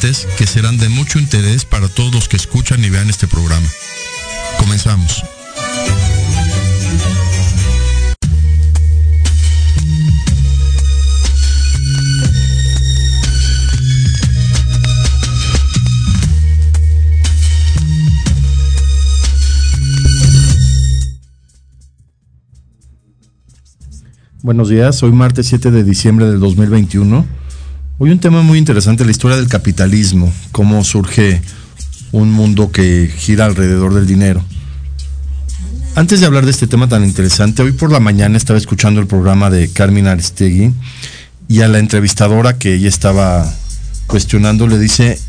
que serán de mucho interés para todos los que escuchan y vean este programa. Comenzamos. Buenos días, hoy martes 7 de diciembre del 2021. Hoy un tema muy interesante, la historia del capitalismo, cómo surge un mundo que gira alrededor del dinero. Antes de hablar de este tema tan interesante, hoy por la mañana estaba escuchando el programa de Carmen Aristegui y a la entrevistadora que ella estaba cuestionando le dice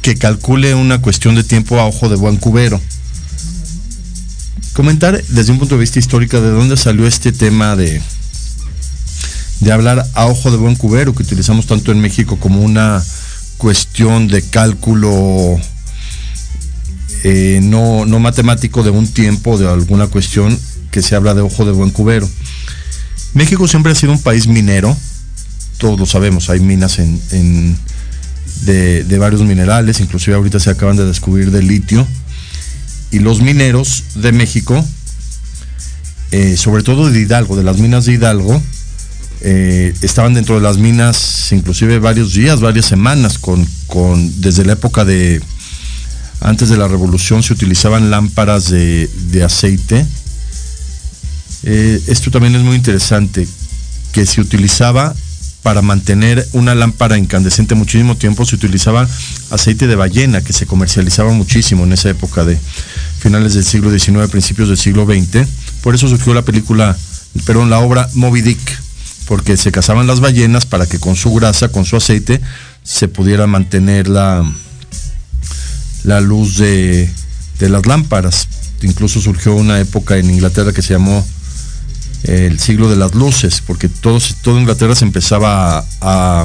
que calcule una cuestión de tiempo a ojo de buen cubero. Comentar desde un punto de vista histórico de dónde salió este tema de de hablar a ojo de buen cubero, que utilizamos tanto en México como una cuestión de cálculo eh, no, no matemático de un tiempo, de alguna cuestión que se habla de ojo de buen cubero. México siempre ha sido un país minero, todos lo sabemos, hay minas en, de, varios minerales, inclusive ahorita se acaban de descubrir de litio, y los mineros de México, eh, sobre todo de Hidalgo, de las minas de Hidalgo, eh, estaban dentro de las minas inclusive varios días, varias semanas, con, desde la época de, antes de la revolución se utilizaban lámparas de, aceite. Eh, esto también es muy interesante, que se utilizaba para mantener una lámpara incandescente muchísimo tiempo, se utilizaba aceite de ballena, que se comercializaba muchísimo en esa época de finales del siglo XIX, principios del siglo XX. Por eso surgió la película, perdón, la obra Moby Dick, porque se cazaban las ballenas para que con su grasa, con su aceite, se pudiera mantener la, la luz de, las lámparas. Incluso surgió una época en Inglaterra que se llamó eh, el siglo de las luces, porque todo, toda Inglaterra se empezaba a,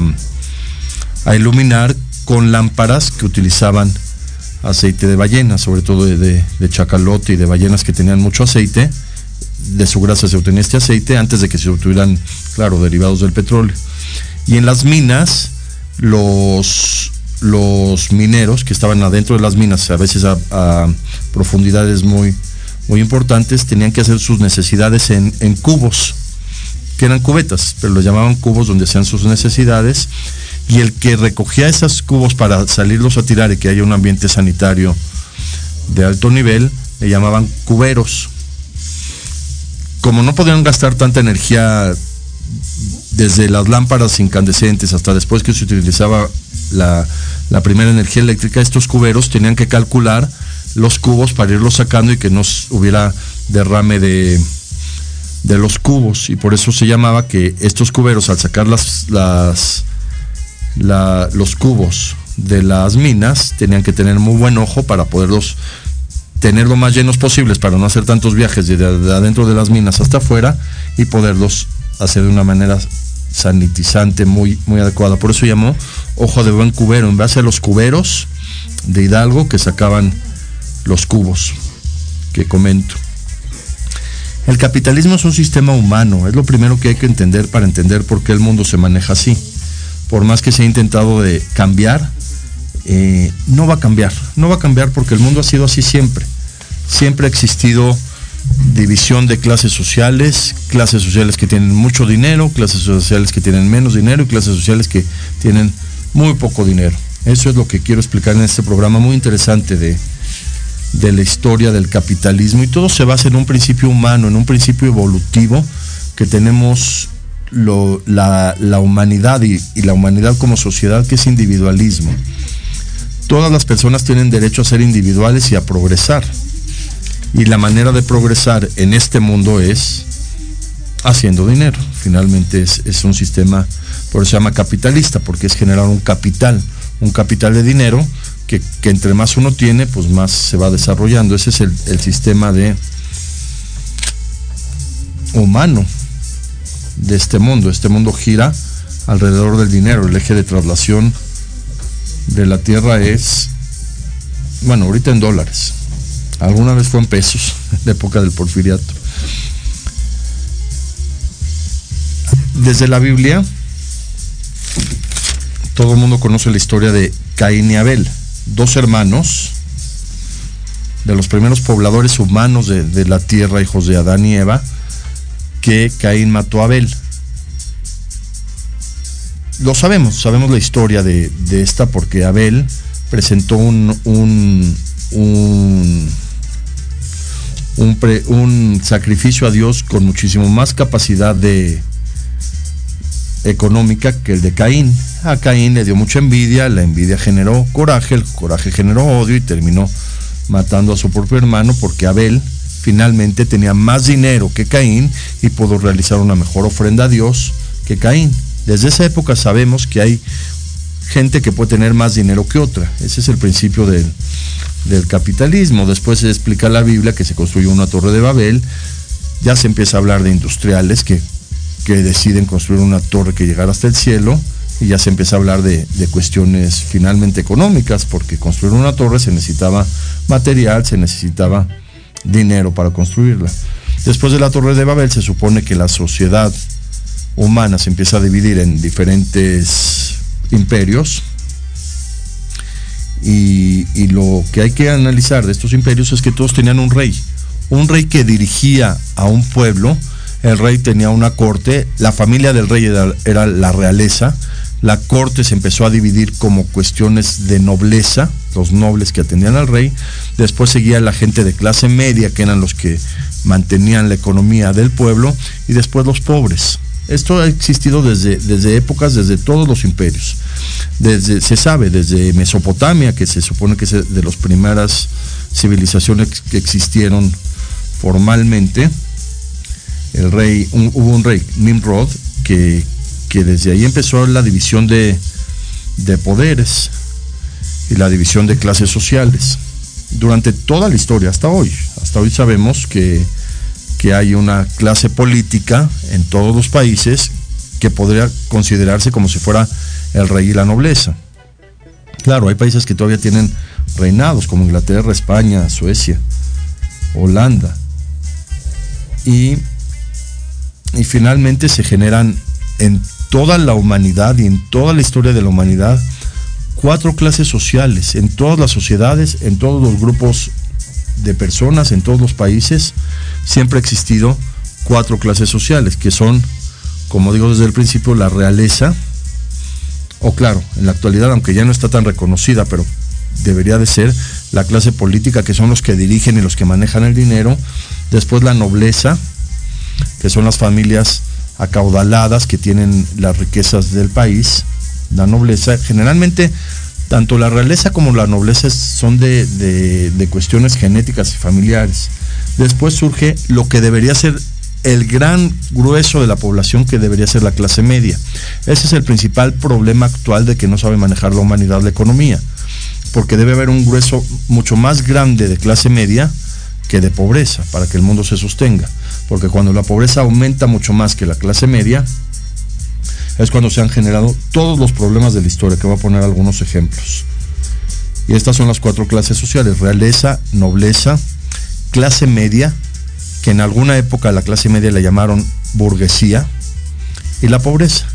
a, iluminar con lámparas que utilizaban aceite de ballena, sobre todo de, de chacalote y de ballenas que tenían mucho aceite de su grasa se obtenía este aceite antes de que se obtuvieran, claro, derivados del petróleo. Y en las minas, los, los mineros que estaban adentro de las minas, a veces a, profundidades muy, muy importantes, tenían que hacer sus necesidades en, en cubos, que eran cubetas, pero los llamaban cubos donde hacían sus necesidades. Y el que recogía esos cubos para salirlos a tirar y que haya un ambiente sanitario de alto nivel, le llamaban cuberos como no podían gastar tanta energía desde las lámparas incandescentes hasta después que se utilizaba la, primera energía eléctrica, estos cuberos tenían que calcular los cubos para irlos sacando y que no hubiera derrame de, los cubos. Y por eso se llamaba que estos cuberos, al sacar las, los cubos de las minas, tenían que tener muy buen ojo para poderlos tener lo más llenos posibles para no hacer tantos viajes de, adentro de las minas hasta afuera y poderlos hacer de una manera sanitizante muy, muy adecuada. Por eso llamó ojo de buen cubero, en base a los cuberos de Hidalgo que sacaban los cubos que comento. El capitalismo es un sistema humano, es lo primero que hay que entender para entender por qué el mundo se maneja así. Por más que se ha intentado de cambiar, eh, no va a cambiar. No va a cambiar porque el mundo ha sido así siempre. Siempre ha existido división de clases sociales, clases sociales que tienen mucho dinero, clases sociales que tienen menos dinero y clases sociales que tienen muy poco dinero. Eso es lo que quiero explicar en este programa muy interesante de, de la historia del capitalismo y todo se basa en un principio humano, en un principio evolutivo que tenemos la, humanidad y la humanidad como sociedad que es individualismo todas las personas tienen derecho a ser individuales y a progresar. Y la manera de progresar en este mundo es haciendo dinero. Finalmente es, un sistema, por eso se llama capitalista, porque es generar un capital, un capital de dinero que, entre más uno tiene, pues más se va desarrollando. Ese es el, el sistema de humano de este mundo. Este mundo gira alrededor del dinero. El eje de traslación de la tierra es, bueno, ahorita en dólares. Alguna vez fue en pesos, la época del porfiriato. Desde la Biblia, todo el mundo conoce la historia de Caín y Abel, dos hermanos de los primeros pobladores humanos de, la tierra, hijos de Adán y Eva, que Caín mató a Abel. Lo sabemos, sabemos la historia de, esta porque Abel presentó un, un, un, un sacrificio a Dios con muchísimo más capacidad de, económica que el de Caín. A Caín le dio mucha envidia, la envidia generó coraje, el coraje generó odio y terminó matando a su propio hermano porque Abel finalmente tenía más dinero que Caín y pudo realizar una mejor ofrenda a Dios que Caín. Desde esa época sabemos que hay gente que puede tener más dinero que otra. Ese es el principio del, del capitalismo. Después se explica la Biblia que se construyó una torre de Babel. Ya se empieza a hablar de industriales que que deciden construir una torre que llegara hasta el cielo y ya se empieza a hablar de, cuestiones finalmente económicas, porque construir una torre se necesitaba material, se necesitaba dinero para construirla. Después de la torre de Babel se supone que la sociedad humana se empieza a dividir en diferentes imperios. Y, lo que hay que analizar de estos imperios es que todos tenían un rey, un rey que dirigía a un pueblo, el rey tenía una corte, la familia del rey era, la realeza, la corte se empezó a dividir como cuestiones de nobleza, los nobles que atendían al rey, después seguía la gente de clase media, que eran los que mantenían la economía del pueblo, y después los pobres. Esto ha existido desde, desde épocas, desde todos los imperios. Desde, se sabe, desde Mesopotamia, que se supone que es de las primeras civilizaciones que existieron formalmente, el rey, hubo un rey, Nimrod, que, que, desde ahí empezó la división de, de poderes y la división de clases sociales. Durante toda la historia, hasta hoy, hasta hoy sabemos que, que hay una clase política en todos los países que podría considerarse como si fuera el rey y la nobleza. Claro, hay países que todavía tienen reinados, como Inglaterra, España, Suecia, Holanda. Y y finalmente se generan en toda la humanidad y en toda la historia de la humanidad cuatro clases sociales, en todas las sociedades, en todos los grupos de personas, en todos los países, siempre ha existido cuatro clases sociales, que son, como digo desde el principio, la realeza, o claro, en la actualidad, aunque ya no está tan reconocida, pero debería de ser la clase política, que son los que dirigen y los que manejan el dinero, después la nobleza, que son las familias acaudaladas que tienen las riquezas del país, la nobleza. Generalmente, tanto la realeza como la nobleza son de, cuestiones genéticas y familiares. Después surge lo que debería ser el gran grueso de la población que debería ser la clase media. Ese es el principal problema actual de que no sabe manejar la humanidad la economía, porque debe haber un grueso mucho más grande de clase media que de pobreza para que el mundo se sostenga porque cuando la pobreza aumenta mucho más que la clase media, es cuando se han generado todos los problemas de la historia, que voy a poner algunos ejemplos. Y estas son las cuatro clases sociales, realeza, nobleza, clase media, que en alguna época la clase media le llamaron burguesía, y la pobreza.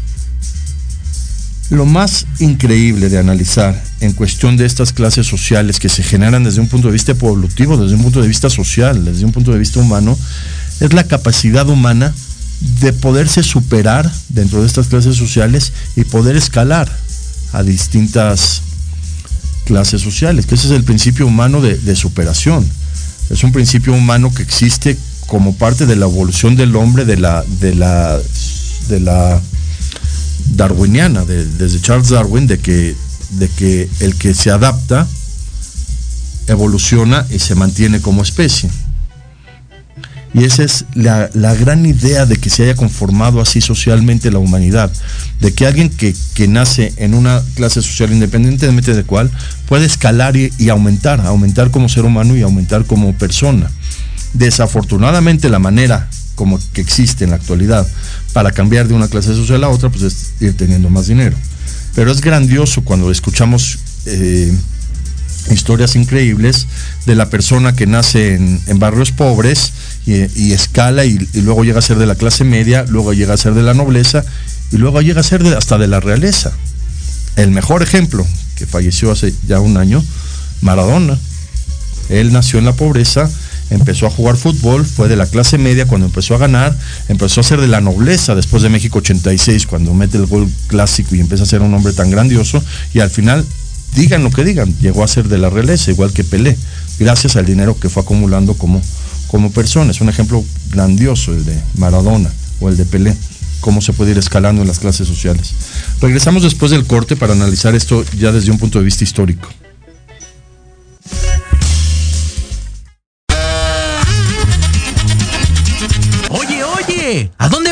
Lo más increíble de analizar en cuestión de estas clases sociales que se generan desde un punto de vista evolutivo, desde un punto de vista social, desde un punto de vista humano, es la capacidad humana de poderse superar dentro de estas clases sociales y poder escalar a distintas clases sociales, que ese es el principio humano de, superación. Es un principio humano que existe como parte de la evolución del hombre, de la, de la, de la darwiniana, desde Charles Darwin, de que, de que el que se adapta evoluciona y se mantiene como especie. Y esa es la, gran idea de que se haya conformado así socialmente la humanidad, de que alguien que, nace en una clase social independientemente de cuál, puede escalar y, y, aumentar, aumentar como ser humano y aumentar como persona. Desafortunadamente la manera como que existe en la actualidad para cambiar de una clase social a otra, pues es ir teniendo más dinero. Pero es grandioso cuando escuchamos eh, historias increíbles de la persona que nace en, barrios pobres y, escala y, luego llega a ser de la clase media, luego llega a ser de la nobleza y luego llega a ser hasta de la realeza. El mejor ejemplo, que falleció hace ya un año, Maradona. Él nació en la pobreza, empezó a jugar fútbol, fue de la clase media cuando empezó a ganar, empezó a ser de la nobleza después de México 86, cuando mete el gol clásico y empieza a ser un hombre tan grandioso, y al final, digan lo que digan, llegó a ser de la realeza, igual que Pelé, gracias al dinero que fue acumulando como, como persona. Es un ejemplo grandioso el de Maradona o el de Pelé cómo se puede ir escalando en las clases sociales. Regresamos después del corte para analizar esto ya desde un punto de vista histórico. Oye, oye, ¿a dónde.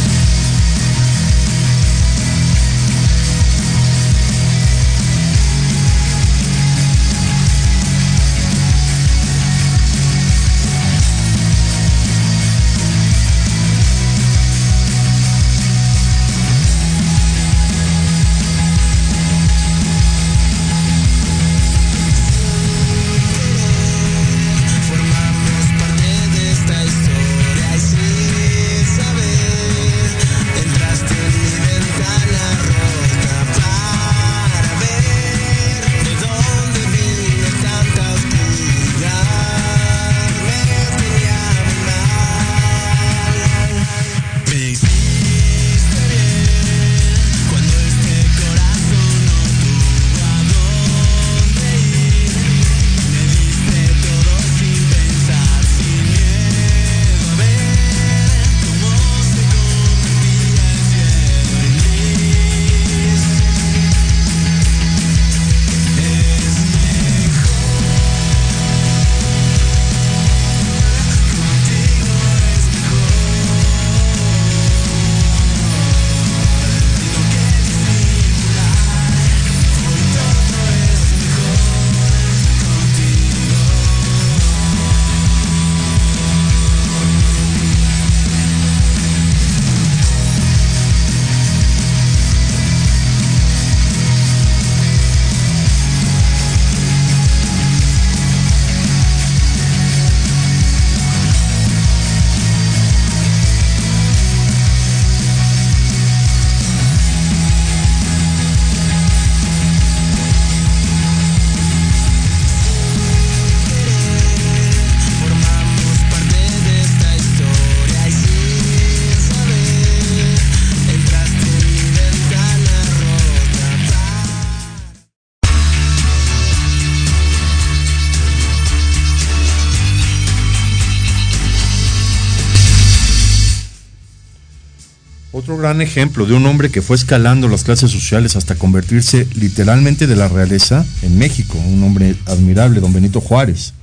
Gran ejemplo de un hombre que fue escalando las clases sociales hasta convertirse literalmente de la realeza en México, un hombre admirable, don Benito Juárez,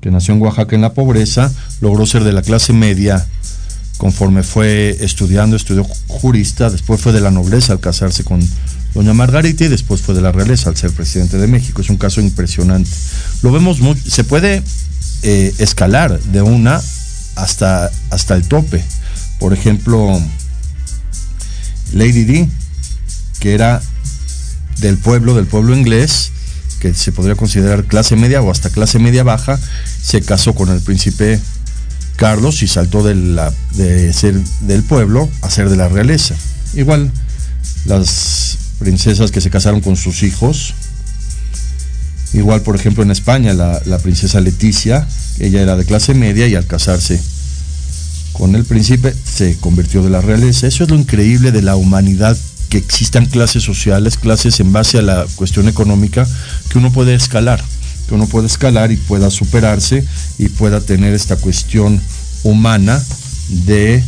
que nació en Oaxaca en la pobreza, logró ser de la clase media conforme fue estudiando, estudió jurista, después fue de la nobleza al casarse con doña Margarita y después fue de la realeza al ser presidente de México. Es un caso impresionante. Lo vemos muy, se puede eh, escalar de una hasta, hasta el tope. Por ejemplo, Lady Di, que era del pueblo, del pueblo inglés, que se podría considerar clase media o hasta clase media baja, se casó con el príncipe Carlos y saltó de, la, de ser del pueblo a ser de la realeza. Igual las princesas que se casaron con sus hijos, igual por ejemplo en España la, la princesa Leticia, ella era de clase media y al casarse con el príncipe se convirtió de la realeza. Eso es lo increíble de la humanidad, que existan clases sociales, clases en base a la cuestión económica, que uno puede escalar, que uno puede escalar y pueda superarse y pueda tener esta cuestión humana de,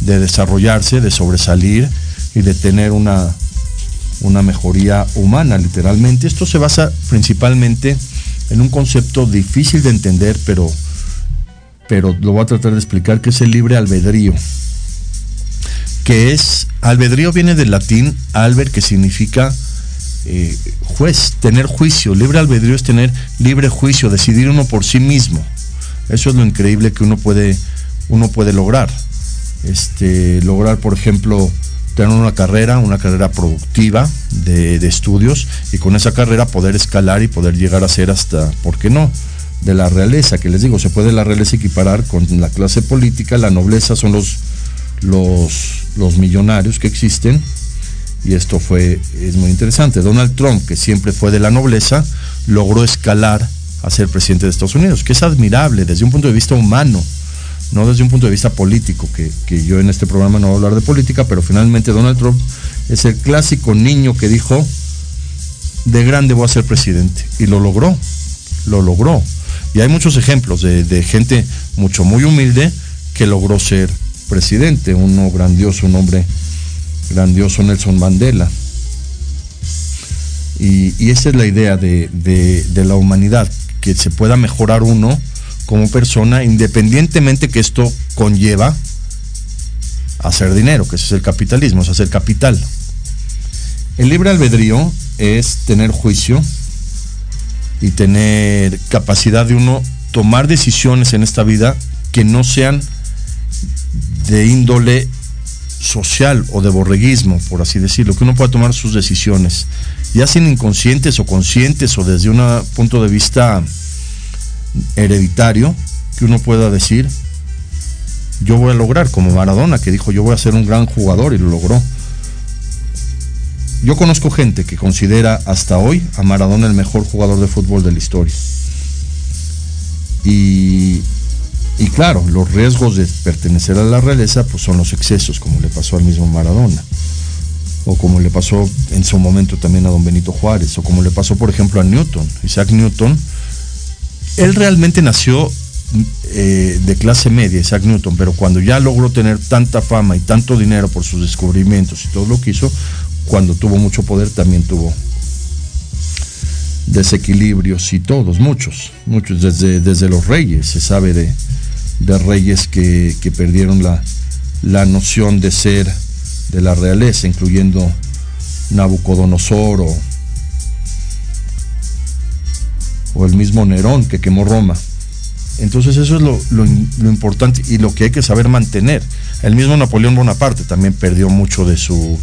de desarrollarse, de sobresalir y de tener una, una mejoría humana, literalmente. Esto se basa principalmente en un concepto difícil de entender, pero pero lo voy a tratar de explicar, que es el libre albedrío. Que es, albedrío viene del latín alber, que significa eh, juez, tener juicio. Libre albedrío es tener libre juicio, decidir uno por sí mismo. Eso es lo increíble que uno puede, uno puede lograr. Este, lograr, por ejemplo, tener una carrera, una carrera productiva de, de, estudios y con esa carrera poder escalar y poder llegar a ser hasta, ¿por qué no? De la realeza, que les digo, se puede la realeza equiparar con la clase política, la nobleza son los, los, los millonarios que existen y esto fue, es muy interesante. Donald Trump, que siempre fue de la nobleza, logró escalar a ser presidente de Estados Unidos, que es admirable desde un punto de vista humano no desde un punto de vista político, que, que, yo en este programa no voy a hablar de política, pero finalmente Donald Trump es el clásico niño que dijo, de grande voy a ser presidente. Y lo logró, lo logró. Y hay muchos ejemplos de, de gente mucho, muy humilde que logró ser presidente. Uno grandioso, un hombre grandioso, Nelson Mandela. Y, y esa es la idea de, de, de la humanidad, que se pueda mejorar uno como persona, independientemente que esto conlleva hacer dinero, que ese es el capitalismo, es hacer capital. El libre albedrío es tener juicio y tener capacidad de uno tomar decisiones en esta vida que no sean de índole social o de borreguismo, por así decirlo, que uno pueda tomar sus decisiones, ya sean inconscientes o conscientes o desde un punto de vista hereditario que uno pueda decir, yo voy a lograr, como Maradona, que dijo, yo voy a ser un gran jugador y lo logró. Yo conozco gente que considera hasta hoy a Maradona el mejor jugador de fútbol de la historia. Y, y claro, los riesgos de pertenecer a la realeza pues son los excesos, como le pasó al mismo Maradona. O como le pasó en su momento también a don Benito Juárez. O como le pasó, por ejemplo, a Newton. Isaac Newton él realmente nació eh, de clase media, Isaac Newton, pero cuando ya logró tener tanta fama y tanto dinero por sus descubrimientos y todo lo que hizo, cuando tuvo mucho poder también tuvo desequilibrios y todos, muchos, muchos, desde, desde los reyes, se sabe de, de reyes que, que perdieron la, la, noción de ser de la realeza, incluyendo Nabucodonosor o o el mismo Nerón que quemó Roma. Entonces eso es lo, lo, lo, importante y lo que hay que saber mantener. El mismo Napoleón Bonaparte también perdió mucho de su,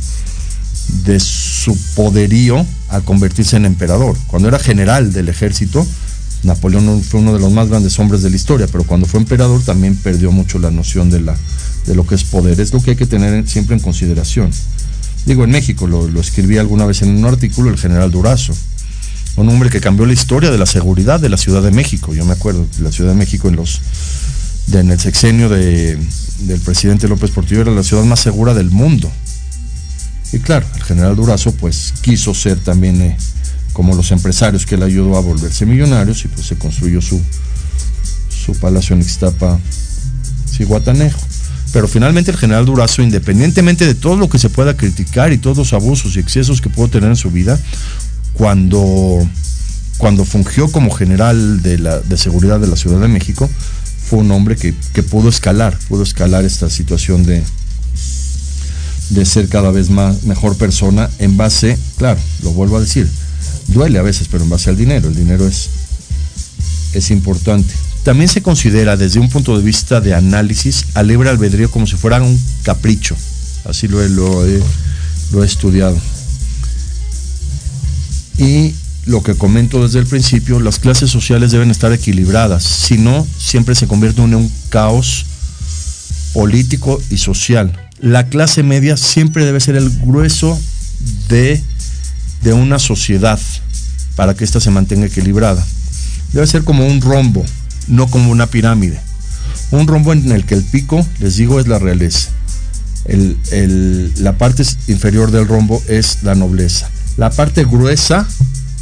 de su poderío al convertirse en emperador. Cuando era general del ejército, Napoleón fue uno de los más grandes hombres de la historia, pero cuando fue emperador también perdió mucho la noción de, la, de lo que es poder. Es lo que hay que tener siempre en consideración. Digo, en México, lo, escribí alguna vez en un artículo el general Durazo un hombre que cambió la historia de la seguridad de la Ciudad de México. Yo me acuerdo la Ciudad de México en los en el sexenio de, del presidente López Portillo era la ciudad más segura del mundo. Y claro, el general Durazo pues quiso ser también eh, como los empresarios que le ayudó a volverse millonarios y pues se construyó su, su palacio en Ixtapa, Ciguatanejo. Pero finalmente el general Durazo, independientemente de todo lo que se pueda criticar y todos los abusos y excesos que pudo tener en su vida, cuando, cuando fungió como general de, la, de seguridad de la Ciudad de México, fue un hombre que, que pudo escalar, pudo escalar esta situación de, de ser cada vez más mejor persona en base, claro, lo vuelvo a decir, duele a veces, pero en base al dinero, el dinero es, es importante. También se considera desde un punto de vista de análisis al libre albedrío como si fuera un capricho, así lo he, lo he, lo he estudiado. Y lo que comento desde el principio, las clases sociales deben estar equilibradas, si no, siempre se convierte en un caos político y social. La clase media siempre debe ser el grueso de, de una sociedad para que ésta se mantenga equilibrada. Debe ser como un rombo, no como una pirámide. Un rombo en el que el pico, les digo, es la realeza. El, el, la parte inferior del rombo es la nobleza la parte gruesa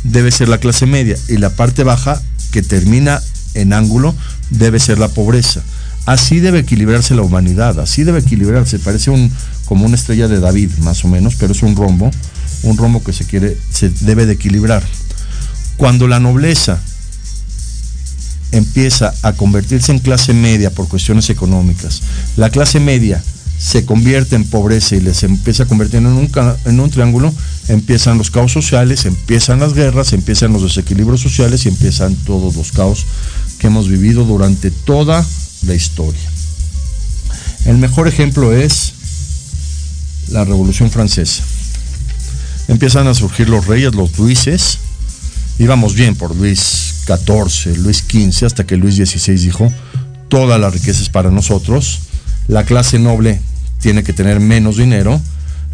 debe ser la clase media y la parte baja, que termina en ángulo, debe ser la pobreza. Así debe equilibrarse la humanidad, así debe equilibrarse. Parece un, como una estrella de David, más o menos, pero es un rombo, un rombo que se quiere, se debe de equilibrar. Cuando la nobleza empieza a convertirse en clase media por cuestiones económicas, la clase media se convierte en pobreza y les empieza a convertir en un, en un triángulo, empiezan los caos sociales, empiezan las guerras, empiezan los desequilibrios sociales y empiezan todos los caos que hemos vivido durante toda la historia. El mejor ejemplo es la Revolución Francesa. Empiezan a surgir los reyes, los Luises. Íbamos bien por Luis XIV, Luis XV, hasta que Luis XVI dijo, toda la riqueza es para nosotros. La clase noble tiene que tener menos dinero.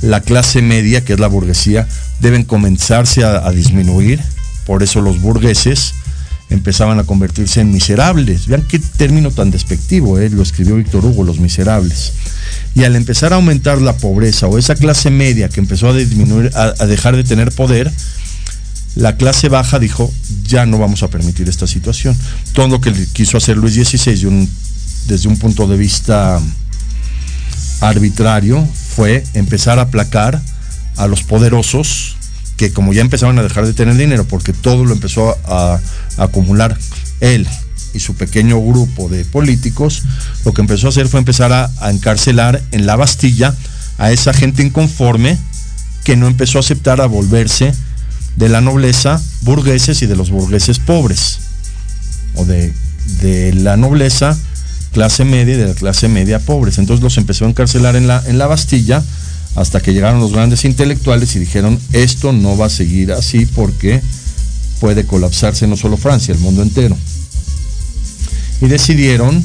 La clase media, que es la burguesía, deben comenzarse a, disminuir. Por eso los burgueses empezaban a convertirse en miserables. Vean qué término tan despectivo, ¿eh? lo escribió Víctor Hugo, los miserables. Y al empezar a aumentar la pobreza o esa clase media que empezó a disminuir, a, dejar de tener poder, la clase baja dijo, ya no vamos a permitir esta situación. Todo lo que quiso hacer Luis XVI desde un punto de vista arbitrario fue empezar a aplacar a los poderosos que como ya empezaban a dejar de tener dinero porque todo lo empezó a, acumular él y su pequeño grupo de políticos, lo que empezó a hacer fue empezar a, a, encarcelar en la Bastilla a esa gente inconforme que no empezó a aceptar a volverse de la nobleza burgueses y de los burgueses pobres, o de, de la nobleza clase media y de la clase media pobres. Entonces los empezó a encarcelar en la, en la Bastilla hasta que llegaron los grandes intelectuales y dijeron, esto no va a seguir así porque puede colapsarse no solo Francia, el mundo entero. Y decidieron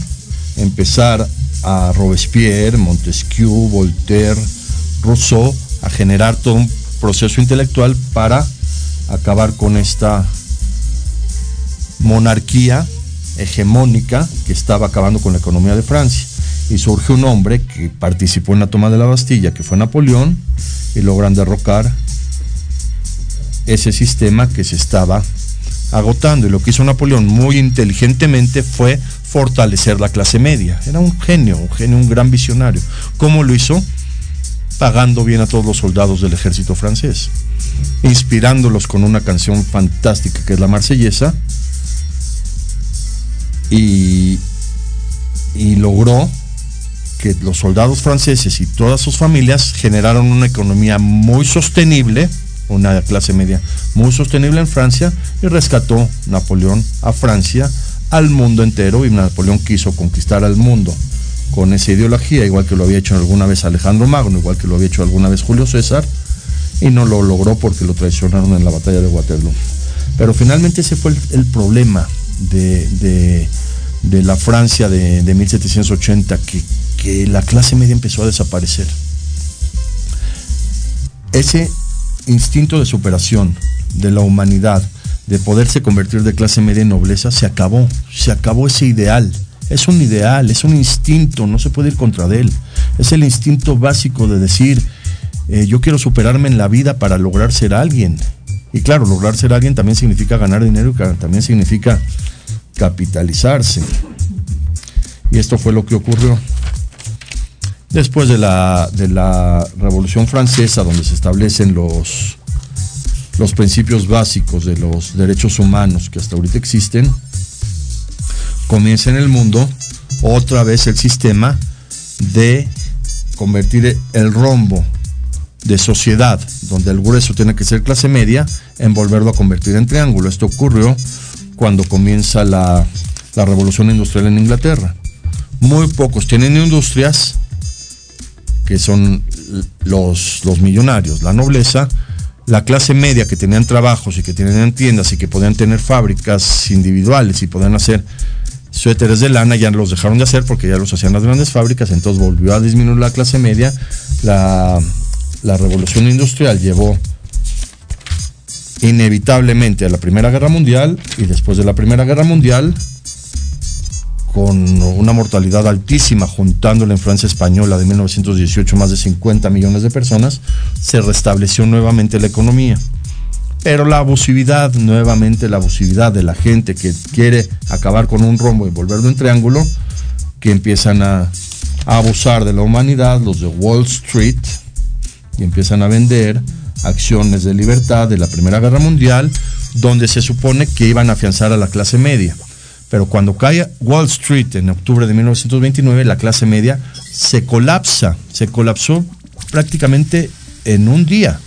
empezar a Robespierre, Montesquieu, Voltaire, Rousseau, a generar todo un proceso intelectual para acabar con esta monarquía hegemónica que estaba acabando con la economía de Francia. Y surge un hombre que participó en la toma de la Bastilla, que fue Napoleón, y logran derrocar ese sistema que se estaba agotando. Y lo que hizo Napoleón muy inteligentemente fue fortalecer la clase media. Era un genio, un genio, un gran visionario. ¿Cómo lo hizo? Pagando bien a todos los soldados del ejército francés, inspirándolos con una canción fantástica que es la marsellesa, y, logró que los soldados franceses y todas sus familias generaron una economía muy sostenible, una clase media muy sostenible en Francia y rescató Napoleón a Francia, al mundo entero y Napoleón quiso conquistar al mundo con esa ideología, igual que lo había hecho alguna vez Alejandro Magno, igual que lo había hecho alguna vez Julio César, y no lo logró porque lo traicionaron en la batalla de Waterloo. Pero finalmente ese fue el problema de, la Francia de, 1780, que, que la clase media empezó a desaparecer. Ese instinto de superación de la humanidad, de poderse convertir de clase media en nobleza, se acabó, se acabó ese ideal. Es un ideal, es un instinto, no se puede ir contra de él. Es el instinto básico de decir, eh, yo quiero superarme en la vida para lograr ser alguien. Y claro, lograr ser alguien también significa ganar dinero y también significa capitalizarse. Y esto fue lo que ocurrió. Después de la, de la Revolución Francesa, donde se establecen los, los principios básicos de los derechos humanos que hasta ahorita existen, comienza en el mundo otra vez el sistema de convertir el rombo de sociedad, donde el grueso tiene que ser clase media, en volverlo a convertir en triángulo. Esto ocurrió cuando comienza la, revolución industrial en Inglaterra. Muy pocos tienen industrias, que son los, los millonarios, la nobleza, la clase media que tenían trabajos y que tenían tiendas y que podían tener fábricas individuales y podían hacer suéteres de lana, ya los dejaron de hacer porque ya los hacían las grandes fábricas, entonces volvió a disminuir la clase media. La, la revolución industrial llevó inevitablemente a la Primera Guerra Mundial y después de la Primera Guerra Mundial, con una mortalidad altísima, juntándola en Francia española de 1918 más de 50 millones de personas, se restableció nuevamente la economía. Pero la abusividad, nuevamente la abusividad de la gente que quiere acabar con un rombo y volverlo en triángulo, que empiezan a, a abusar de la humanidad, los de Wall Street, y empiezan a vender acciones de libertad de la Primera Guerra Mundial, donde se supone que iban a afianzar a la clase media. Pero cuando cae Wall Street en octubre de 1929, la clase media se colapsa, se colapsó prácticamente en un día.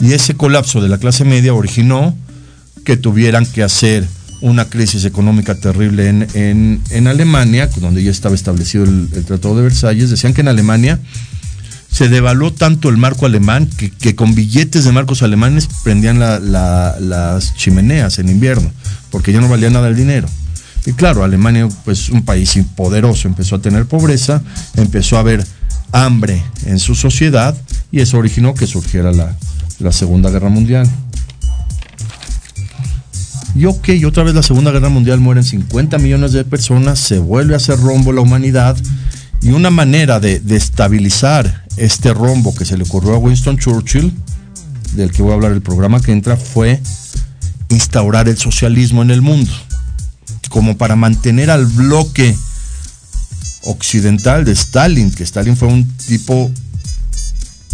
Y ese colapso de la clase media originó que tuvieran que hacer una crisis económica terrible en, en, Alemania, donde ya estaba establecido el, Tratado de Versalles. Decían que en Alemania se devaluó tanto el marco alemán que, con billetes de marcos alemanes prendían las chimeneas en invierno, porque ya no valía nada el dinero. Y claro, Alemania, pues un país poderoso, empezó a tener pobreza, empezó a haber hambre en su sociedad y eso originó que surgiera la, la Segunda Guerra Mundial. Y ok, otra vez la Segunda Guerra Mundial mueren 50 millones de personas, se vuelve a hacer rombo la humanidad y una manera de, estabilizar este rombo que se le ocurrió a Winston Churchill, del que voy a hablar el programa que entra, fue instaurar el socialismo en el mundo, como para mantener al bloque occidental de Stalin, que Stalin fue un tipo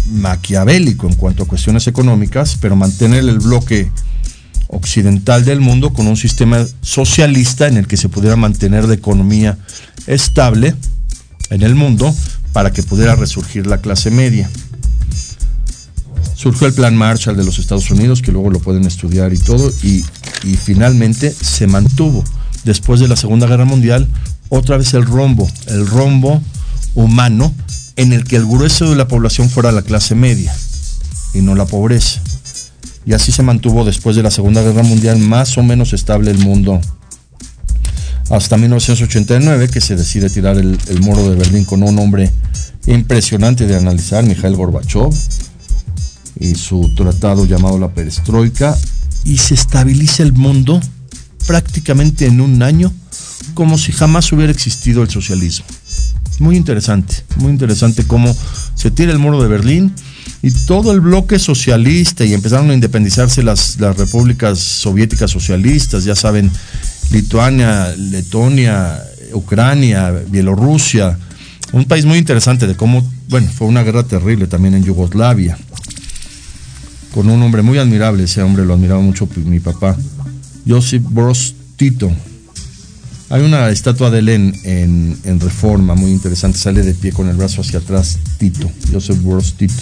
maquiavélico en cuanto a cuestiones económicas, pero mantener el bloque occidental del mundo con un sistema socialista en el que se pudiera mantener la economía estable en el mundo para que pudiera resurgir la clase media. Surgió el plan Marshall de los Estados Unidos, que luego lo pueden estudiar y todo, y, y finalmente se mantuvo. Después de la Segunda Guerra Mundial, otra vez el rombo, el rombo humano en el que el grueso de la población fuera la clase media y no la pobreza y así se mantuvo después de la Segunda Guerra Mundial más o menos estable el mundo hasta 1989 que se decide tirar el, muro de Berlín con un hombre impresionante de analizar, Mikhail Gorbachev, y su tratado llamado la perestroika, y se estabiliza el mundo prácticamente en un año como si jamás hubiera existido el socialismo. Muy interesante, muy interesante cómo se tira el muro de Berlín y todo el bloque socialista y empezaron a independizarse las, las repúblicas soviéticas socialistas, ya saben, Lituania, Letonia, Ucrania, Bielorrusia, un país muy interesante de cómo, bueno, fue una guerra terrible también en Yugoslavia, con un hombre muy admirable, ese hombre lo admiraba mucho mi papá, Josip Broz Tito, hay una estatua de él en, Reforma muy interesante, sale de pie con el brazo hacia atrás, Tito, Joseph Broz Tito.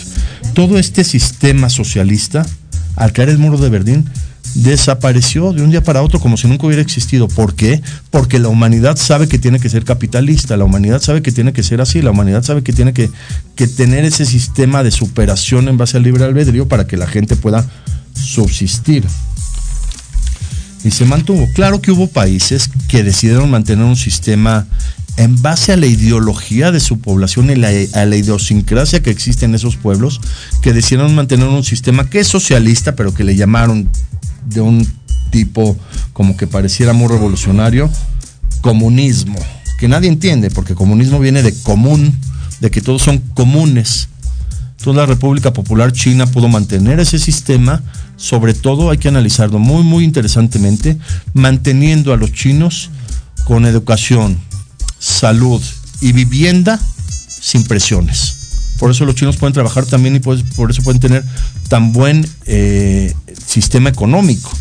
Todo este sistema socialista, al caer el muro de Berlín, desapareció de un día para otro como si nunca hubiera existido. ¿Por qué? Porque la humanidad sabe que tiene que ser capitalista, la humanidad sabe que tiene que ser así, la humanidad sabe que tiene que, que tener ese sistema de superación en base al libre albedrío para que la gente pueda subsistir y se mantuvo. Claro que hubo países que decidieron mantener un sistema en base a la ideología de su población y a la idiosincrasia que existe en esos pueblos, que decidieron mantener un sistema que es socialista, pero que le llamaron de un tipo como que pareciera muy revolucionario, comunismo, que nadie entiende, porque comunismo viene de común, de que todos son comunes. Toda la República Popular China pudo mantener ese sistema sobre todo hay que analizarlo muy, muy interesantemente, manteniendo a los chinos con educación, salud y vivienda sin presiones. Por eso los chinos pueden trabajar también y por eso pueden tener tan buen eh, sistema económico.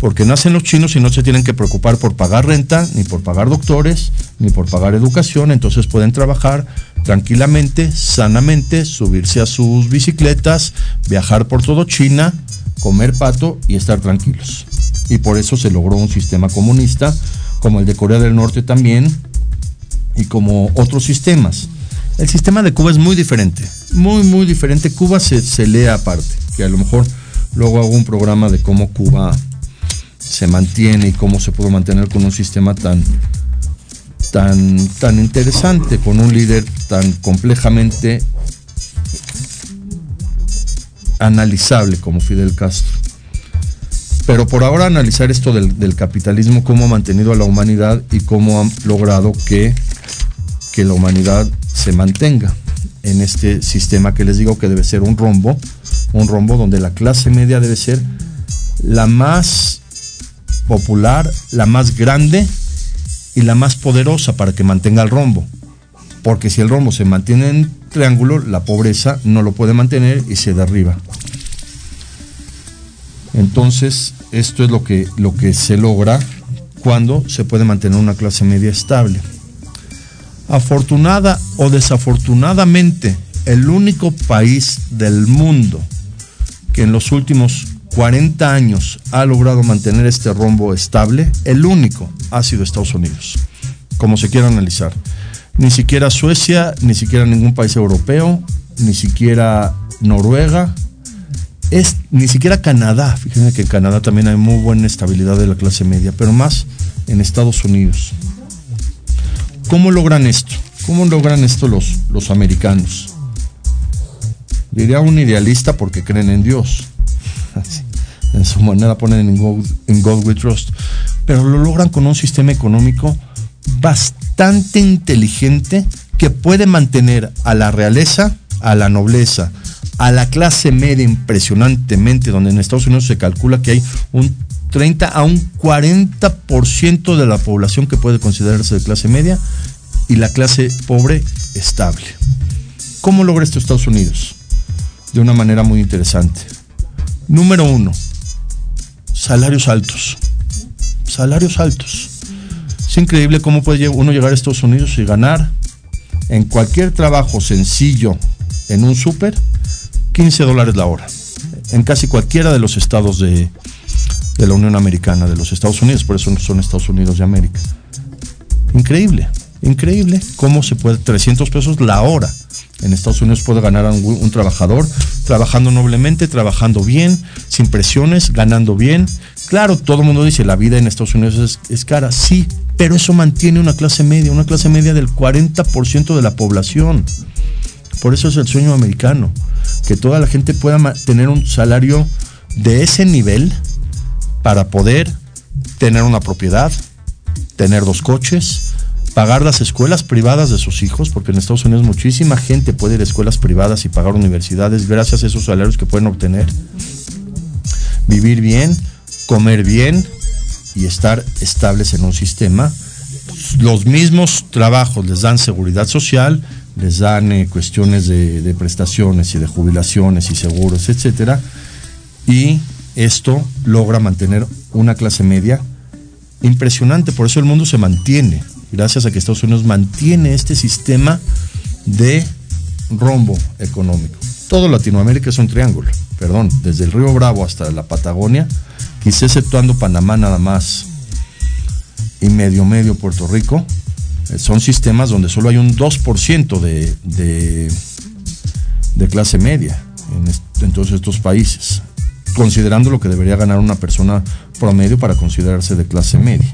Porque nacen los chinos y no se tienen que preocupar por pagar renta, ni por pagar doctores, ni por pagar educación. Entonces pueden trabajar tranquilamente, sanamente, subirse a sus bicicletas, viajar por todo China, comer pato y estar tranquilos. Y por eso se logró un sistema comunista, como el de Corea del Norte también, y como otros sistemas. El sistema de Cuba es muy diferente, muy, muy diferente. Cuba se, se lee aparte, que a lo mejor luego hago un programa de cómo Cuba se mantiene y cómo se pudo mantener con un sistema tan, tan, tan interesante, con un líder tan complejamente analizable como Fidel Castro. Pero por ahora analizar esto del, capitalismo, cómo ha mantenido a la humanidad y cómo ha logrado que, que la humanidad se mantenga en este sistema que les digo que debe ser un rombo, un rombo donde la clase media debe ser la más popular, la más grande y la más poderosa para que mantenga el rombo. Porque si el rombo se mantiene en triángulo, la pobreza no lo puede mantener y se derriba. Entonces, esto es lo que, lo que se logra cuando se puede mantener una clase media estable. Afortunada o desafortunadamente, el único país del mundo que en los últimos 40 años ha logrado mantener este rombo estable, el único ha sido Estados Unidos, como se quiera analizar. Ni siquiera Suecia, ni siquiera ningún país europeo, ni siquiera Noruega, es ni siquiera Canadá. Fíjense que en Canadá también hay muy buena estabilidad de la clase media, pero más en Estados Unidos. ¿Cómo logran esto? ¿Cómo logran esto los, los americanos? Diría un idealista porque creen en Dios. En su manera ponen en God, en God We Trust. Pero lo logran con un sistema económico bastante inteligente que puede mantener a la realeza, a la nobleza, a la clase media impresionantemente, donde en Estados Unidos se calcula que hay un 30 a un 40% de la población que puede considerarse de clase media y la clase pobre estable. ¿Cómo logra esto Estados Unidos? De una manera muy interesante. Número uno, salarios altos. Salarios altos. Es increíble cómo puede uno llegar a Estados Unidos y ganar en cualquier trabajo sencillo en un súper 15 dólares la hora. En casi cualquiera de los estados de, de la Unión Americana, de los Estados Unidos, por eso son Estados Unidos de América. Increíble, increíble cómo se puede, 300 pesos la hora. En Estados Unidos puede ganar un, trabajador trabajando noblemente, trabajando bien, sin presiones, ganando bien. Claro, todo el mundo dice la vida en Estados Unidos es cara, sí, pero eso mantiene una clase media, una clase media del 40% de la población. Por eso es el sueño americano, que toda la gente pueda tener un salario de ese nivel para poder tener una propiedad, tener dos coches, pagar las escuelas privadas de sus hijos, porque en Estados Unidos muchísima gente puede ir a escuelas privadas y pagar universidades gracias a esos salarios que pueden obtener. Vivir bien, comer bien y estar estables en un sistema. Los mismos trabajos les dan seguridad social, les dan eh, cuestiones de, de, prestaciones y de jubilaciones y seguros, etcétera, y esto logra mantener una clase media impresionante, por eso el mundo se mantiene, gracias a que Estados Unidos mantiene este sistema de rombo económico. Todo Latinoamérica es un triángulo, perdón, desde el río Bravo hasta la Patagonia, quizá exceptuando Panamá nada más y medio medio Puerto Rico, son sistemas donde solo hay un 2% de, de, clase media en todos estos países considerando lo que debería ganar una persona promedio para considerarse de clase media.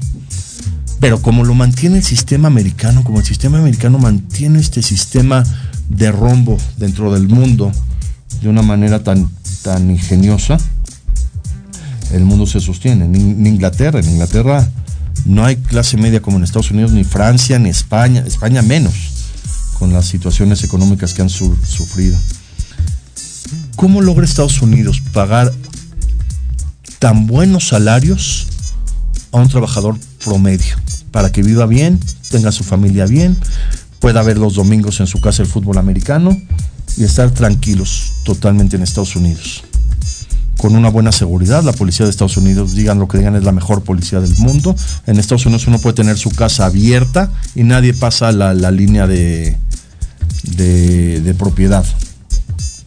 Pero como lo mantiene el sistema americano, como el sistema americano mantiene este sistema de rombo dentro del mundo de una manera tan, tan ingeniosa, el mundo se sostiene. En, Inglaterra, en Inglaterra no hay clase media como en Estados Unidos, ni Francia, ni España, España menos, con las situaciones económicas que han su, sufrido. ¿Cómo logra Estados Unidos pagar tan buenos salarios a un trabajador promedio para que viva bien, tenga su familia bien, pueda ver los domingos en su casa el fútbol americano y estar tranquilos totalmente en Estados Unidos? Con una buena seguridad, la policía de Estados Unidos, digan lo que digan, es la mejor policía del mundo. En Estados Unidos uno puede tener su casa abierta y nadie pasa la, la línea de, de, de propiedad.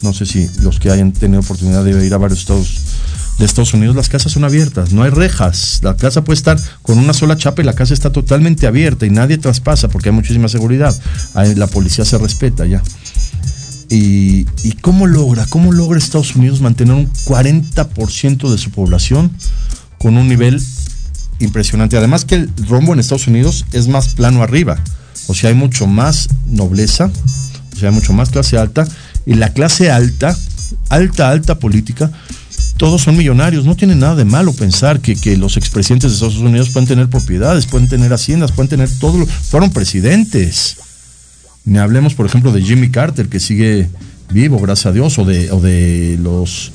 No sé si los que hayan tenido oportunidad de ir a varios estados de Estados Unidos las casas son abiertas, no hay rejas, la casa puede estar con una sola chapa y la casa está totalmente abierta y nadie traspasa porque hay muchísima seguridad, la policía se respeta ya. Y, y, cómo logra, cómo logra Estados Unidos mantener un 40% de su población con un nivel impresionante. Además que el rombo en Estados Unidos es más plano arriba, o sea, hay mucho más nobleza, o sea, hay mucho más clase alta y la clase alta, alta, alta política, todos son millonarios. No tiene nada de malo pensar que, que, los expresidentes de Estados Unidos pueden tener propiedades, pueden tener haciendas, pueden tener todo. Fueron presidentes. Ni hablemos, por ejemplo, de Jimmy Carter, que sigue vivo, gracias a Dios, o de, o de los,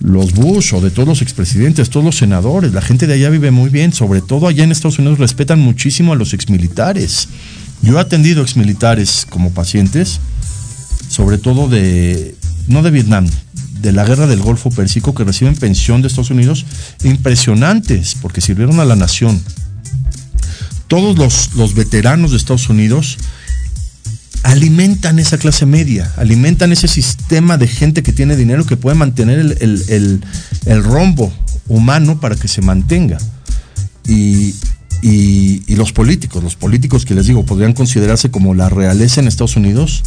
los Bush, o de todos los expresidentes, todos los senadores. La gente de allá vive muy bien. Sobre todo allá en Estados Unidos respetan muchísimo a los exmilitares. Yo he atendido exmilitares como pacientes, sobre todo de, no de Vietnam, de la guerra del Golfo Pérsico que reciben pensión de Estados Unidos impresionantes porque sirvieron a la nación todos los, los veteranos de Estados Unidos alimentan esa clase media, alimentan ese sistema de gente que tiene dinero que puede mantener el, el- el- rombo humano para que se mantenga. Y, y- y los políticos, los políticos que les digo, podrían considerarse como la realeza en Estados Unidos,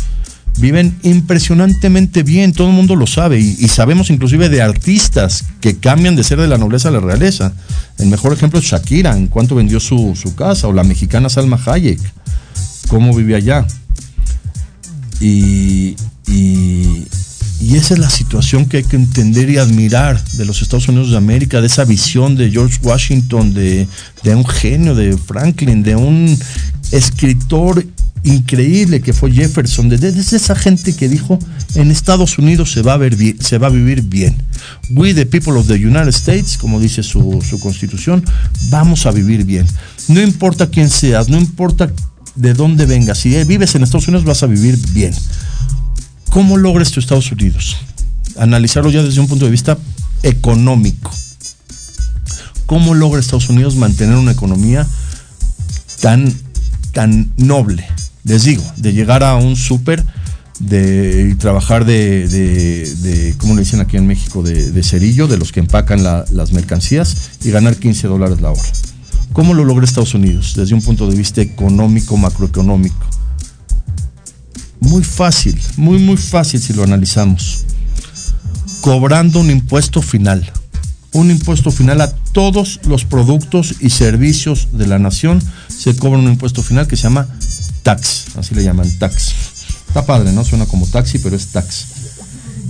viven impresionantemente bien, todo el mundo lo sabe, y, sabemos inclusive de artistas que cambian de ser de la nobleza a la realeza. El mejor ejemplo es Shakira, en cuanto vendió su, su casa, o la mexicana Salma Hayek, cómo vive allá. Y, y- y esa es la situación que hay que entender y admirar de los Estados Unidos de América, de esa visión de George Washington, de, de un genio, de Franklin, de un escritor increíble que fue Jefferson, de, de esa gente que dijo, en Estados Unidos se va, a ver bien- se va a vivir bien. We the people of the United States, como dice su, su constitución, vamos a vivir bien. No importa quién seas, no importa de dónde vengas, si vives en Estados Unidos vas a vivir bien. ¿Cómo logras tu Estados Unidos? Analizarlo ya desde un punto de vista económico. ¿Cómo logra Estados Unidos mantener una economía tan, tan noble? Les digo, de llegar a un súper, de trabajar de, ¿cómo le dicen aquí en México? De, cerillo, de los que empacan la- las mercancías y ganar 15 dólares la hora. ¿Cómo lo logra Estados Unidos desde un punto de vista económico, macroeconómico? Muy fácil, muy, muy fácil si lo analizamos. Cobrando un impuesto final. Un impuesto final a todos los productos y servicios de la nación. Se cobra un impuesto final que se llama tax. Así le llaman tax. Está padre, ¿no? Suena como taxi, pero es tax.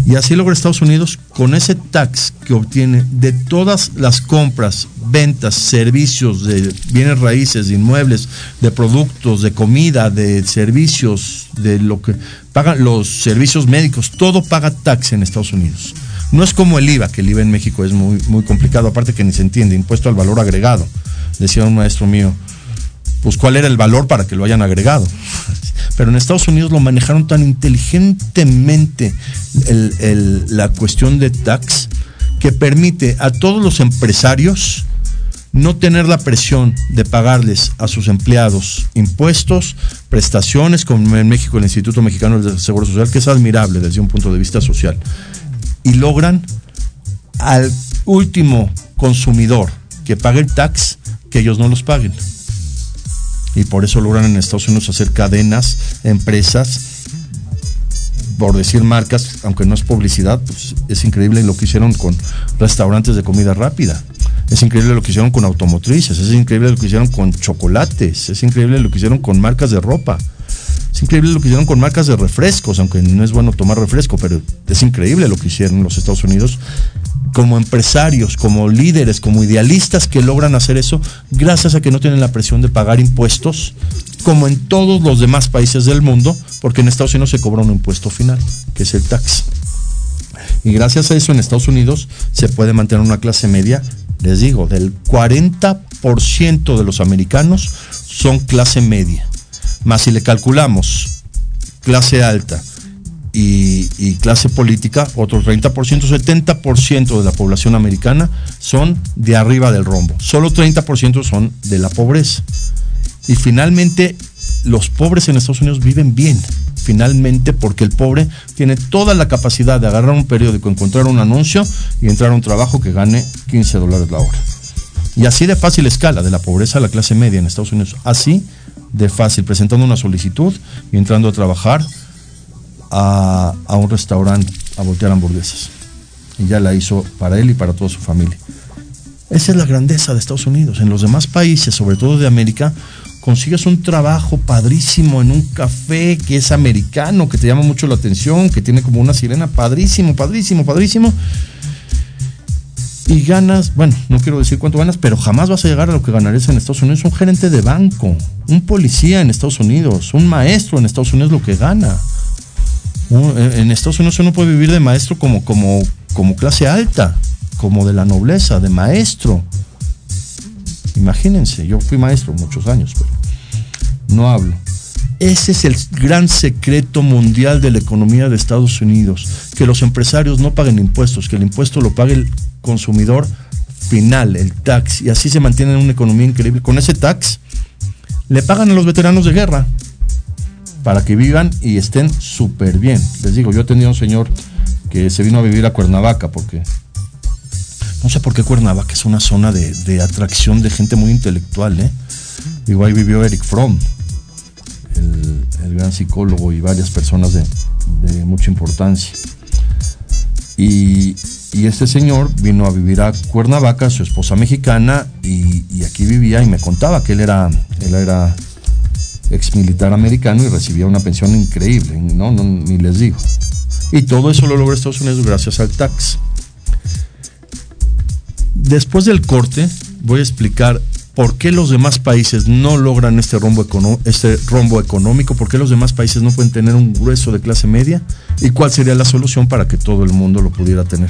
Y así logra Estados Unidos con ese tax que obtiene de todas las compras, ventas, servicios de bienes raíces, de inmuebles, de productos, de comida, de servicios, de lo que pagan los servicios médicos, todo paga tax en Estados Unidos. No es como el IVA, que el IVA en México es muy, muy complicado, aparte que ni se entiende, impuesto al valor agregado. Decía un maestro mío, pues cuál era el valor para que lo hayan agregado. Pero en Estados Unidos lo manejaron tan inteligentemente el- el- la cuestión de tax que permite a todos los empresarios no tener la presión de pagarles a sus empleados impuestos, prestaciones, como en México el Instituto Mexicano del Seguro Social, que es admirable desde un punto de vista social. Y logran al último consumidor que pague el tax que ellos no los paguen. Y por eso logran en Estados Unidos hacer cadenas, empresas, por decir marcas, aunque no es publicidad, pues es increíble lo que hicieron con restaurantes de comida rápida. Es increíble lo que hicieron con automotrices, es increíble lo que hicieron con chocolates, es increíble lo que hicieron con marcas de ropa. Es increíble lo que hicieron con marcas de refrescos, aunque no es bueno tomar refresco, pero es increíble lo que hicieron los Estados Unidos como empresarios, como líderes, como idealistas que logran hacer eso gracias a que no tienen la presión de pagar impuestos como en todos los demás países del mundo, porque en Estados Unidos se cobra un impuesto final, que es el tax. Y gracias a eso en Estados Unidos se puede mantener una clase media, les digo, del 40% de los americanos son clase media. Más si le calculamos clase alta y, clase política, otro 30%, 70% de la población americana son de arriba del rombo. Solo 30% son de la pobreza. Y finalmente, los pobres en Estados Unidos viven bien. Finalmente, porque el pobre tiene toda la capacidad de agarrar un periódico, encontrar un anuncio y entrar a un trabajo que gane 15 dólares la hora. Y así de fácil escala, de la pobreza a la clase media en Estados Unidos. Así de fácil, presentando una solicitud y entrando a trabajar a, a un restaurante a voltear hamburguesas. Y ya la hizo para él y para toda su familia. Esa es la grandeza de Estados Unidos. En los demás países, sobre todo de América, consigues un trabajo padrísimo en un café que es americano, que te llama mucho la atención, que tiene como una sirena, padrísimo, padrísimo, padrísimo. Y ganas, bueno, no quiero decir cuánto ganas, pero jamás vas a llegar a lo que ganarías en Estados Unidos. Un gerente de banco, un policía en Estados Unidos, un maestro en Estados Unidos lo que gana. Un- En Estados Unidos uno puede vivir de maestro como, como, como clase alta, como de la nobleza, de maestro. Imagínense, yo fui maestro muchos años, pero no hablo. Ese es el gran secreto mundial de la economía de Estados Unidos, que los empresarios no paguen impuestos, que el impuesto lo pague el consumidor final, el tax, y así se mantiene una economía increíble. Con ese tax le pagan a los veteranos de guerra para que vivan y estén súper bien. Les digo, yo tenido un señor que se vino a vivir a Cuernavaca porque no sé por qué Cuernavaca es una zona de, atracción de gente muy intelectual, ¿eh? Digo, ahí vivió Eric Fromm, el, gran psicólogo y varias personas de, mucha importancia. Y, este señor vino a vivir a Cuernavaca, su esposa mexicana, y, aquí vivía y me contaba que él era, él era ex militar americano y recibía una pensión increíble, ¿no? ni les digo. Y todo eso lo logró Estados Unidos gracias al tax. Después del corte voy a explicar por qué los demás países no logran este rombo, este rombo económico, por qué los demás países no pueden tener un grueso de clase media y cuál sería la solución para que todo el mundo lo pudiera tener.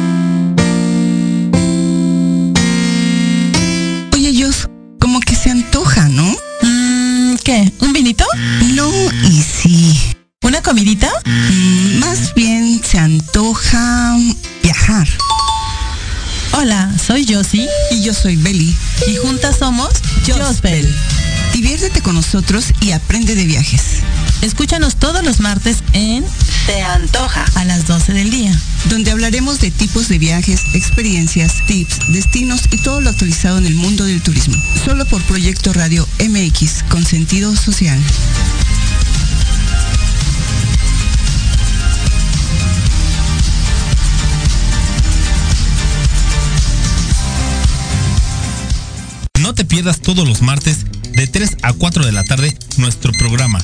¿Qué? ¿Un vinito? No, y sí. ¿Una comidita? Mm, más bien se antoja viajar. Hola, soy Josie. Y yo soy Belly. Y juntas somos Jospel. Diviértete con nosotros y aprende de viajes. Escúchanos todos los martes en Te Antoja a las 12 del día, donde hablaremos de tipos de viajes, experiencias, tips, destinos y todo lo actualizado en el mundo del turismo. Solo por Proyecto Radio MX con sentido social. No te pierdas todos los martes de 3 a 4 de la tarde nuestro programa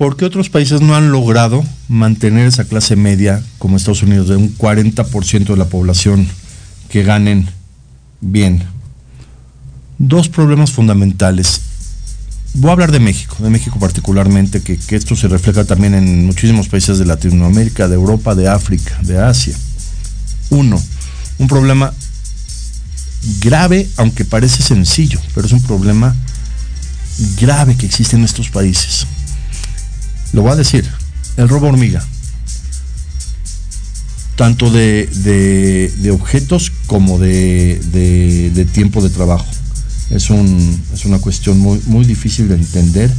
¿Por qué otros países no han logrado mantener esa clase media como Estados Unidos, de un 40% de la población que ganen bien? Dos problemas fundamentales. Voy a hablar de México, de México particularmente, que, que esto se refleja también en muchísimos países de Latinoamérica, de Europa, de África, de Asia. Uno, un problema grave, aunque parece sencillo, pero es un problema grave que existe en estos países lo voy a decir, el robo hormiga. Tanto de, objetos como de, tiempo de trabajo. Es, un, es una cuestión muy, muy difícil de entender,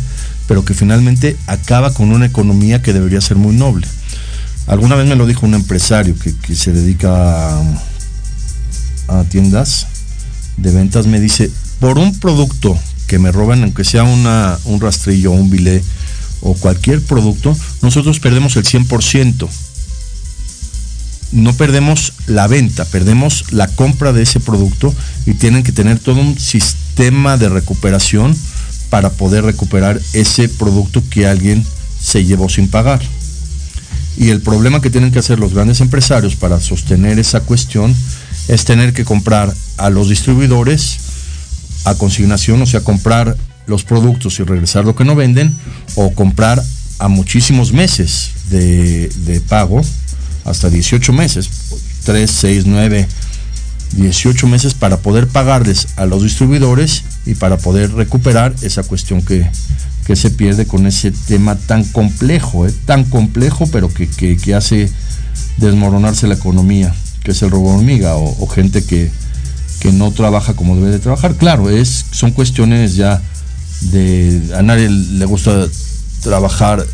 pero que finalmente acaba con una economía que debería ser muy noble. Alguna vez me lo dijo un empresario que, se dedica a, tiendas de ventas, me dice, por un producto que me roban, aunque sea una, un rastrillo o un bilé, o cualquier producto, nosotros perdemos el 100%. no perdemos la venta, perdemos la compra de ese producto y tienen que tener todo un sistema de recuperación para poder recuperar ese producto que alguien se llevó sin pagar. Y el problema que tienen que hacer los grandes empresarios para sostener esa cuestión es tener que comprar a los distribuidores a consignación, o sea, comprar los productos y regresar lo que no venden, o comprar a muchísimos meses de, pago, hasta 18 meses, 3, 6, 9, 18 meses para poder pagarles a los distribuidores y para poder recuperar esa cuestión que, que se pierde con ese tema tan complejo, ¿eh? tan complejo, pero que, que, hace desmoronarse la economía, que es el robo hormiga o, o gente que, que, no trabaja como debe de trabajar. Claro, es, son cuestiones ya de... A nadie le gusta trabajar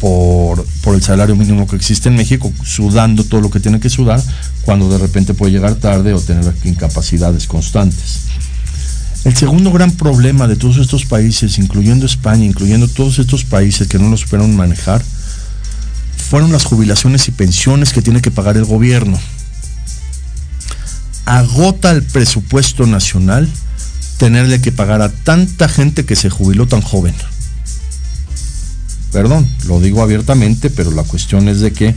por, por, el salario mínimo que existe en México, sudando todo lo que tiene que sudar, cuando de repente puede llegar tarde o tener incapacidades constantes. El segundo gran problema de todos estos países, incluyendo España, incluyendo todos estos países que no lo supieron manejar, fueron las jubilaciones y pensiones que tiene que pagar el gobierno. Agota el presupuesto nacional tenerle que pagar a tanta gente que se jubiló tan joven. Perdón, lo digo abiertamente, pero la cuestión es de que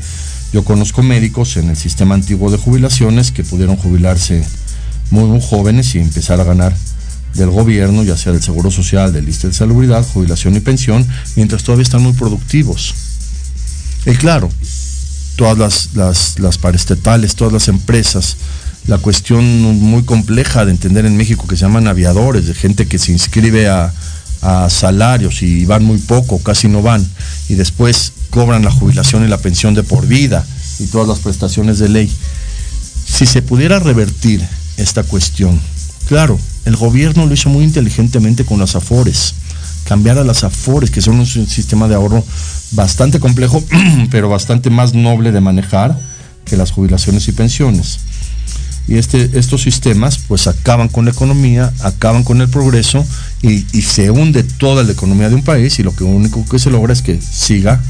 yo conozco médicos en el sistema antiguo de jubilaciones que pudieron jubilarse muy, jóvenes y empezar a ganar del gobierno, ya sea del Seguro Social, del Lista de Salubridad, jubilación y pensión, mientras todavía están muy productivos. Y claro, todas las, las, las paraestatales, todas las empresas, la cuestión muy compleja de entender en México que se llaman aviadores, de gente que se inscribe a, salarios y van muy poco, casi no van, y después cobran la jubilación y la pensión de por vida y todas las prestaciones de ley. Si se pudiera revertir esta cuestión, claro, el gobierno lo hizo muy inteligentemente con las afores, cambiar a las afores, que son un sistema de ahorro bastante complejo, pero bastante más noble de manejar que las jubilaciones y pensiones. Y este, estos sistemas pues acaban con la economía, acaban con el progreso y, se hunde toda la economía de un país y lo que único que se logra es que siga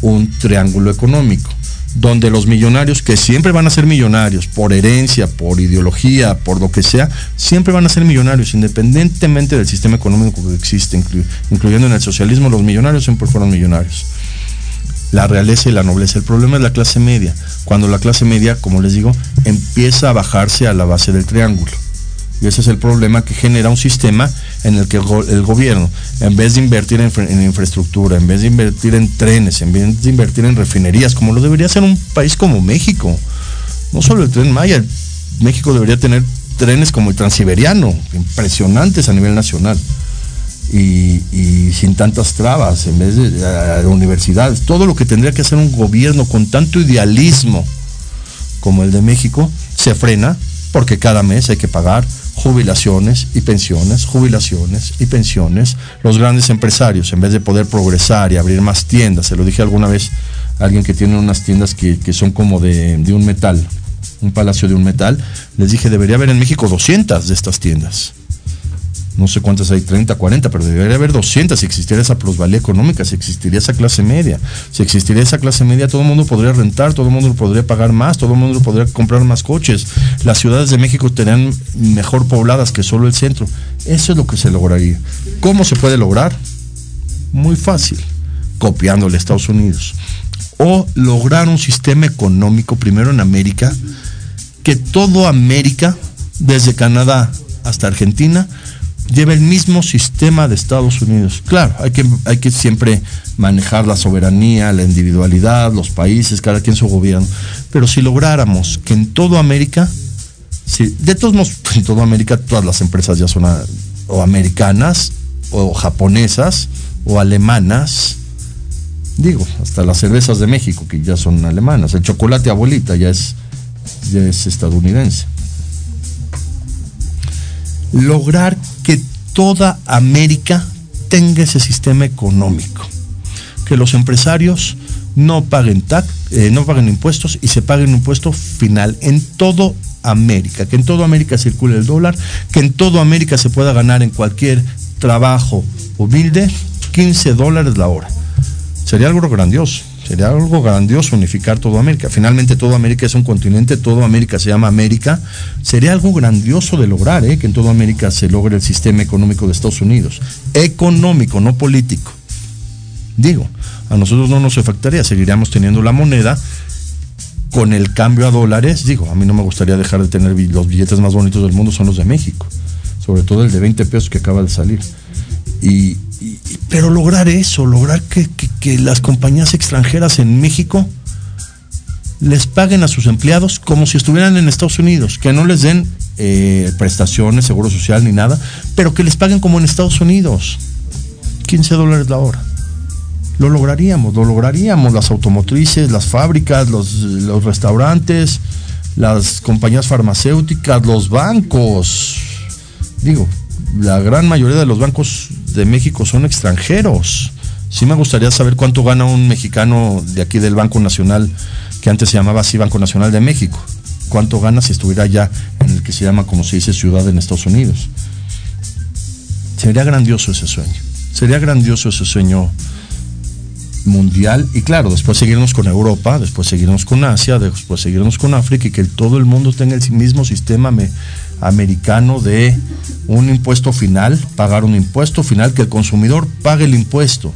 un triángulo económico, donde los millonarios, que siempre van a ser millonarios, por herencia, por ideología, por lo que sea, siempre van a ser millonarios, independientemente del sistema económico que existe, inclu incluyendo en el socialismo, los millonarios siempre fueron millonarios la realeza y la nobleza. El problema es la clase media. Cuando la clase media, como les digo, empieza a bajarse a la base del triángulo. Y ese es el problema que genera un sistema en el que el gobierno, en vez de invertir en, infraestructura, en vez de invertir en trenes, en vez de invertir en refinerías, como lo debería hacer un país como México, no solo el tren Maya, México debería tener trenes como el transiberiano, impresionantes a nivel nacional. Y, sin tantas trabas, en vez de, de, universidades, todo lo que tendría que hacer un gobierno con tanto idealismo como el de México, se frena porque cada mes hay que pagar jubilaciones y pensiones, jubilaciones y pensiones. Los grandes empresarios, en vez de poder progresar y abrir más tiendas, se lo dije alguna vez a alguien que tiene unas tiendas que, que son como de, de un metal, un palacio de un metal, les dije, debería haber en México 200 de estas tiendas no sé cuántas hay, 30, 40, pero debería haber 200 si existiera esa plusvalía económica, si existiría esa clase media. Si existiría esa clase media, todo el mundo podría rentar, todo el mundo podría pagar más, todo el mundo podría comprar más coches. Las ciudades de México estarían mejor pobladas que solo el centro. Eso es lo que se lograría. ¿Cómo se puede lograr? Muy fácil, copiándole a Estados Unidos. O lograr un sistema económico, primero en América, que todo América, desde Canadá hasta Argentina, lleva el mismo sistema de Estados Unidos. Claro, hay que, hay que siempre manejar la soberanía, la individualidad, los países, cada quien su gobierno. Pero si lográramos que en toda América, si, de todos modos, en toda América todas las empresas ya son a, o americanas, o japonesas, o alemanas, digo, hasta las cervezas de México, que ya son alemanas, el chocolate abuelita ya ya es estadounidense lograr que toda América tenga ese sistema económico, que los empresarios no paguen eh, no paguen impuestos y se paguen un impuesto final en todo América, que en toda América circule el dólar, que en toda América se pueda ganar en cualquier trabajo humilde 15 dólares la hora. Sería algo grandioso, Sería algo grandioso unificar toda América. Finalmente toda América es un continente, toda América se llama América. Sería algo grandioso de lograr, ¿eh? que en toda América se logre el sistema económico de Estados Unidos. Económico, no político. Digo, a nosotros no nos afectaría, seguiríamos teniendo la moneda con el cambio a dólares. Digo, a mí no me gustaría dejar de tener los billetes más bonitos del mundo, son los de México. Sobre todo el de 20 pesos que acaba de salir. Y, pero lograr eso, lograr que, las compañías extranjeras en México les paguen a sus empleados como si estuvieran en Estados Unidos, que no les den eh, prestaciones, seguro social ni nada, pero que les paguen como en Estados Unidos, 15 dólares la hora. Lo lograríamos, lo lograríamos, las automotrices, las fábricas, los, los restaurantes, las compañías farmacéuticas, los bancos. Digo, la gran mayoría de los bancos de México son extranjeros. Sí me gustaría saber cuánto gana un mexicano de aquí del Banco Nacional, que antes se llamaba así Banco Nacional de México. ¿Cuánto gana si estuviera ya en el que se llama, como se dice, ciudad en Estados Unidos? Sería grandioso ese sueño. Sería grandioso ese sueño mundial y claro, después seguirnos con Europa, después seguirnos con Asia, después seguirnos con África y que todo el mundo tenga el mismo sistema americano de un impuesto final, pagar un impuesto final, que el consumidor pague el impuesto,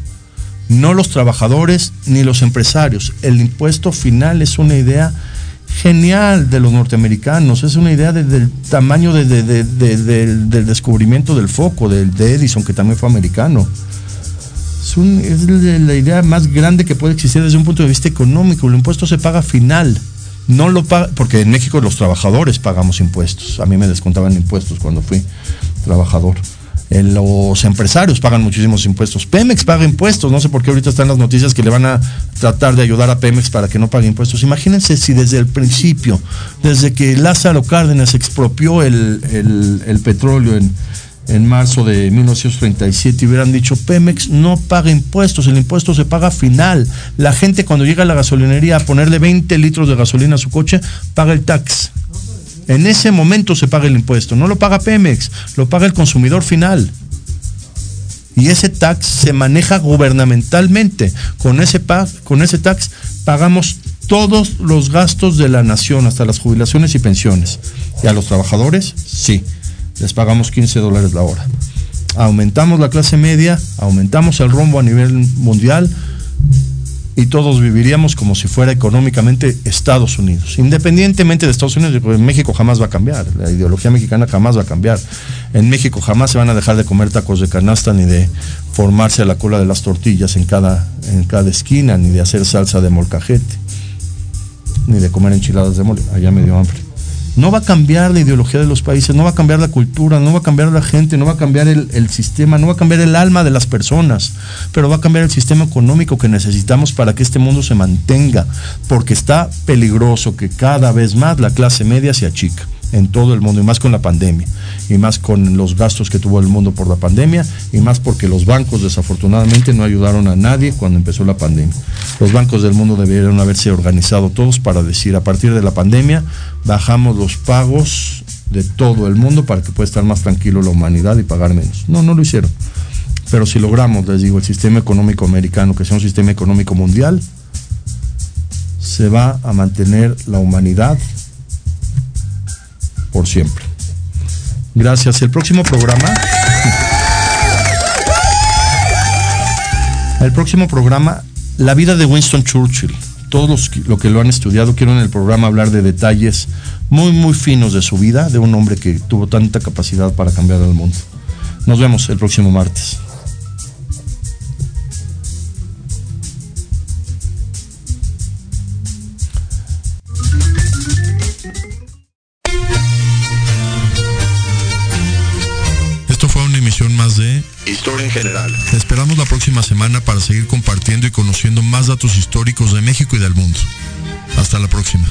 no los trabajadores ni los empresarios. El impuesto final es una idea genial de los norteamericanos, es una idea del tamaño del descubrimiento del foco, de Edison, que también fue americano. Es, la idea más grande que puede existir desde un punto de vista económico. El impuesto se paga final. No lo porque en México los trabajadores pagamos impuestos. A mí me descontaban impuestos cuando fui trabajador. los empresarios pagan muchísimos impuestos. Pemex paga impuestos. No sé por qué ahorita están las noticias que le van a tratar de ayudar a Pemex para que no pague impuestos. Imagínense si desde el principio, desde que Lázaro Cárdenas expropió el petróleo en, en marzo de 1937 y hubieran dicho, Pemex no paga impuestos, el impuesto se paga final. La gente cuando llega a la gasolinería a ponerle 20 litros de gasolina a su coche, paga el tax. En ese momento se paga el impuesto, no lo paga Pemex, lo paga el consumidor final. Y ese tax se maneja gubernamentalmente. Con ese, con ese tax pagamos todos los gastos de la nación, hasta las jubilaciones y pensiones. Y a los trabajadores, sí les pagamos 15 dólares la hora. Aumentamos la clase media, aumentamos el rombo a nivel mundial y todos viviríamos como si fuera económicamente Estados Unidos. Independientemente de Estados Unidos, porque México jamás va a cambiar, la ideología mexicana jamás va a cambiar. En México jamás se van a dejar de comer tacos de canasta ni de formarse a la cola de las tortillas en cada, en cada esquina, ni de hacer salsa de molcajete, ni de comer enchiladas de mole. Allá me dio hambre. No va a cambiar la ideología de los países, no va a cambiar la cultura, no va a cambiar la gente, no va a cambiar el, sistema, no va a cambiar el alma de las personas, pero va a cambiar el sistema económico que necesitamos para que este mundo se mantenga, porque está peligroso que cada vez más la clase media se achica en todo el mundo, y más con la pandemia, y más con los gastos que tuvo el mundo por la pandemia, y más porque los bancos desafortunadamente no ayudaron a nadie cuando empezó la pandemia. Los bancos del mundo debieron haberse organizado todos para decir, a partir de la pandemia, bajamos los pagos de todo el mundo para que pueda estar más tranquilo la humanidad y pagar menos. No, no lo hicieron. Pero si logramos, les digo, el sistema económico americano, que sea un sistema económico mundial, se va a mantener la humanidad por siempre. Gracias. El próximo programa. El próximo programa, la vida de Winston Churchill. Todos los lo que lo han estudiado quiero en el programa hablar de detalles muy, muy finos de su vida, de un hombre que tuvo tanta capacidad para cambiar el mundo. Nos vemos el próximo martes. para seguir compartiendo y conociendo más datos históricos de México y del mundo. Hasta la próxima.